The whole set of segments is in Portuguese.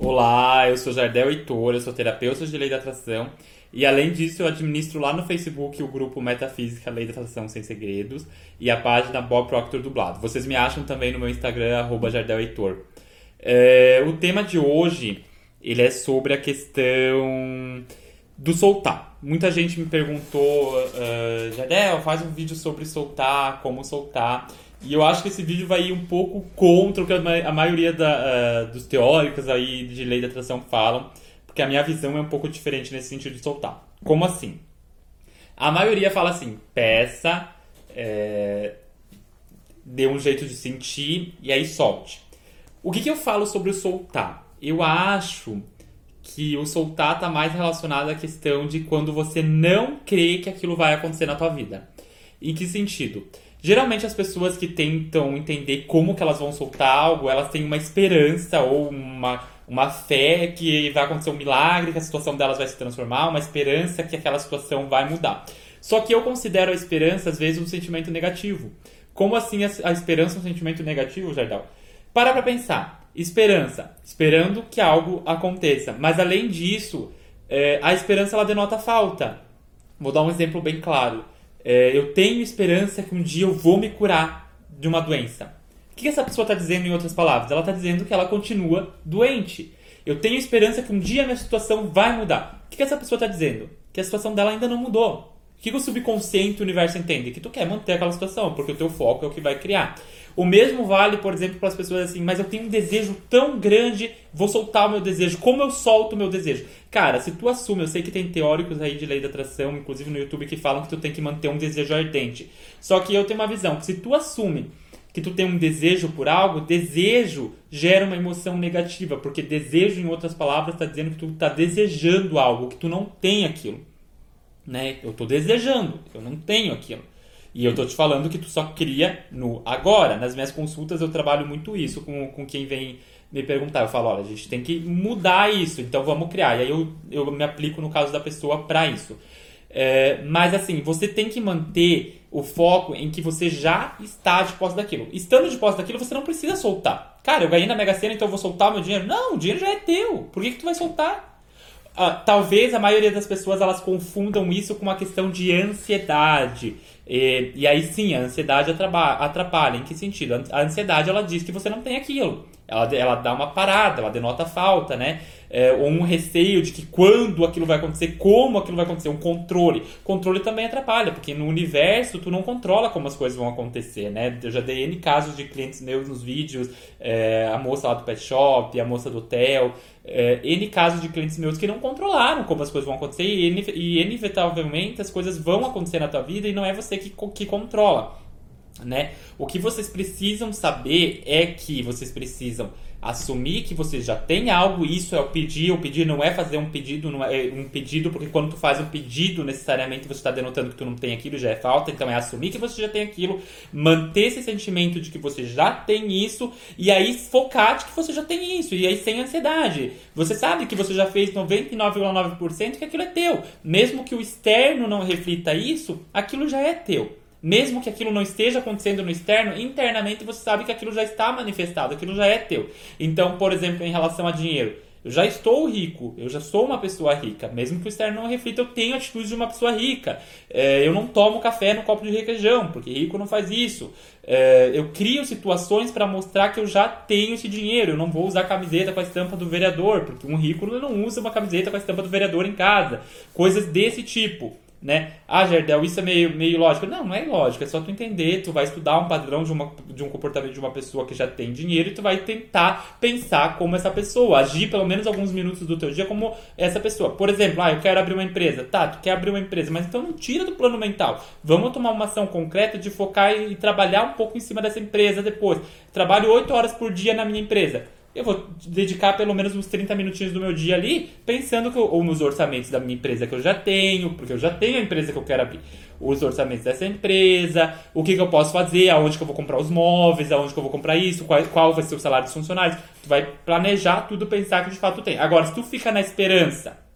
Olá, eu sou Jardel Heitor, eu sou terapeuta de lei da atração e além disso eu administro lá no Facebook o grupo Metafísica Lei da Atração Sem Segredos e a página Bob Proctor Dublado. Vocês me acham também no meu Instagram, Jardel Heitor. É, o tema de hoje ele é sobre a questão do soltar. Muita gente me perguntou, uh, Jardel, faz um vídeo sobre soltar, como soltar. E eu acho que esse vídeo vai ir um pouco contra o que a maioria da, uh, dos teóricos aí de lei da atração falam, porque a minha visão é um pouco diferente nesse sentido de soltar. Como assim? A maioria fala assim, peça, é, dê um jeito de sentir e aí solte. O que, que eu falo sobre o soltar? Eu acho que o soltar está mais relacionado à questão de quando você não crê que aquilo vai acontecer na tua vida. Em que sentido? Geralmente as pessoas que tentam entender como que elas vão soltar algo, elas têm uma esperança ou uma, uma fé que vai acontecer um milagre, que a situação delas vai se transformar, uma esperança que aquela situação vai mudar. Só que eu considero a esperança, às vezes, um sentimento negativo. Como assim a, esperança é um sentimento negativo, Jardal? Para pra pensar. Esperança. Esperando que algo aconteça. Mas além disso, é, a esperança ela denota falta. Vou dar um exemplo bem claro é, eu tenho esperança que um dia eu vou me curar de uma doença. O que essa pessoa está dizendo em outras palavras? Ela está dizendo que ela continua doente. Eu tenho esperança que um dia a minha situação vai mudar. O que essa pessoa está dizendo? Que a situação dela ainda não mudou. O que o subconsciente o universo entende? Que tu quer manter aquela situação, porque o teu foco é o que vai criar. O mesmo vale, por exemplo, para as pessoas assim, mas eu tenho um desejo tão grande, vou soltar o meu desejo. Como eu solto o meu desejo? Cara, se tu assume, eu sei que tem teóricos aí de lei da atração, inclusive no YouTube, que falam que tu tem que manter um desejo ardente. Só que eu tenho uma visão que se tu assume que tu tem um desejo por algo, desejo gera uma emoção negativa, porque desejo, em outras palavras, está dizendo que tu está desejando algo, que tu não tem aquilo. Né? Eu estou desejando, eu não tenho aquilo. E eu tô te falando que tu só cria no agora. Nas minhas consultas eu trabalho muito isso com, com quem vem me perguntar. Eu falo, olha, a gente tem que mudar isso, então vamos criar. E aí eu, eu me aplico no caso da pessoa para isso. É, mas assim, você tem que manter o foco em que você já está de posse daquilo. Estando de posse daquilo, você não precisa soltar. Cara, eu ganhei na Mega Sena, então eu vou soltar o meu dinheiro. Não, o dinheiro já é teu. Por que, que tu vai soltar? Ah, talvez a maioria das pessoas elas confundam isso com uma questão de ansiedade. E, e aí sim, a ansiedade atrapalha. Em que sentido? A ansiedade ela diz que você não tem aquilo. Ela, ela dá uma parada, ela denota falta, né? É, ou um receio de que quando aquilo vai acontecer, como aquilo vai acontecer, um controle. Controle também atrapalha, porque no universo tu não controla como as coisas vão acontecer, né? Eu já dei N casos de clientes meus nos vídeos, é, a moça lá do pet shop, a moça do hotel, é, N casos de clientes meus que não controlaram como as coisas vão acontecer e, inevitavelmente as coisas vão acontecer na tua vida e não é você que, que controla né? O que vocês precisam saber é que vocês precisam assumir que você já tem algo, isso é o pedir, o pedir não é fazer um pedido, não é um pedido, porque quando tu faz um pedido, necessariamente você está denotando que tu não tem aquilo, já é falta, então é assumir que você já tem aquilo, manter esse sentimento de que você já tem isso, e aí focar de que você já tem isso, e aí sem ansiedade. Você sabe que você já fez 99,9% que aquilo é teu. Mesmo que o externo não reflita isso, aquilo já é teu. Mesmo que aquilo não esteja acontecendo no externo, internamente você sabe que aquilo já está manifestado, aquilo já é teu. Então, por exemplo, em relação a dinheiro, eu já estou rico, eu já sou uma pessoa rica, mesmo que o externo não reflita, eu tenho atitudes de uma pessoa rica. É, eu não tomo café no copo de requeijão, porque rico não faz isso. É, eu crio situações para mostrar que eu já tenho esse dinheiro. Eu não vou usar camiseta com a estampa do vereador, porque um rico não usa uma camiseta com a estampa do vereador em casa. Coisas desse tipo né? Ah, Gerdel, isso é meio, meio lógico. Não, não é lógico, é só tu entender, tu vai estudar um padrão de, uma, de um comportamento de uma pessoa que já tem dinheiro e tu vai tentar pensar como essa pessoa, agir pelo menos alguns minutos do teu dia como essa pessoa. Por exemplo, ah, eu quero abrir uma empresa. Tá, tu quer abrir uma empresa, mas então não tira do plano mental. Vamos tomar uma ação concreta de focar e, e trabalhar um pouco em cima dessa empresa depois. Trabalho 8 horas por dia na minha empresa eu vou dedicar pelo menos uns 30 minutinhos do meu dia ali pensando que eu, ou nos orçamentos da minha empresa que eu já tenho, porque eu já tenho a empresa que eu quero abrir. Os orçamentos dessa empresa, o que, que eu posso fazer, aonde que eu vou comprar os móveis, aonde que eu vou comprar isso, qual, qual vai ser o salário dos funcionários. Tu vai planejar tudo, pensar que de fato tem. Agora, se tu fica na esperança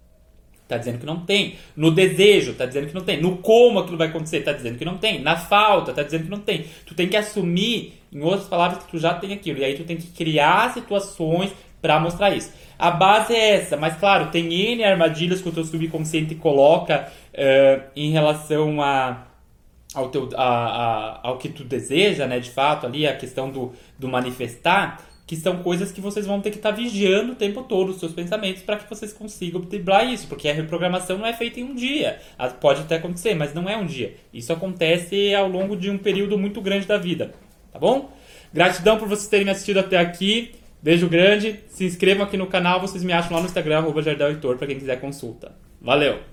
Tá dizendo que não tem. No desejo, tá dizendo que não tem. No como aquilo vai acontecer, tá dizendo que não tem. Na falta, tá dizendo que não tem. Tu tem que assumir, em outras palavras, que tu já tem aquilo. E aí tu tem que criar situações para mostrar isso. A base é essa, mas claro, tem N armadilhas que o teu subconsciente coloca uh, em relação a, ao, teu, a, a, ao que tu deseja, né, de fato, ali, a questão do, do manifestar, que são coisas que vocês vão ter que estar tá vigiando o tempo todo os seus pensamentos para que vocês consigam driblar isso, porque a reprogramação não é feita em um dia. Pode até acontecer, mas não é um dia. Isso acontece ao longo de um período muito grande da vida, tá bom? Gratidão por vocês terem me assistido até aqui. Beijo grande. Se inscrevam aqui no canal. Vocês me acham lá no Instagram, arroba para quem quiser consulta. Valeu!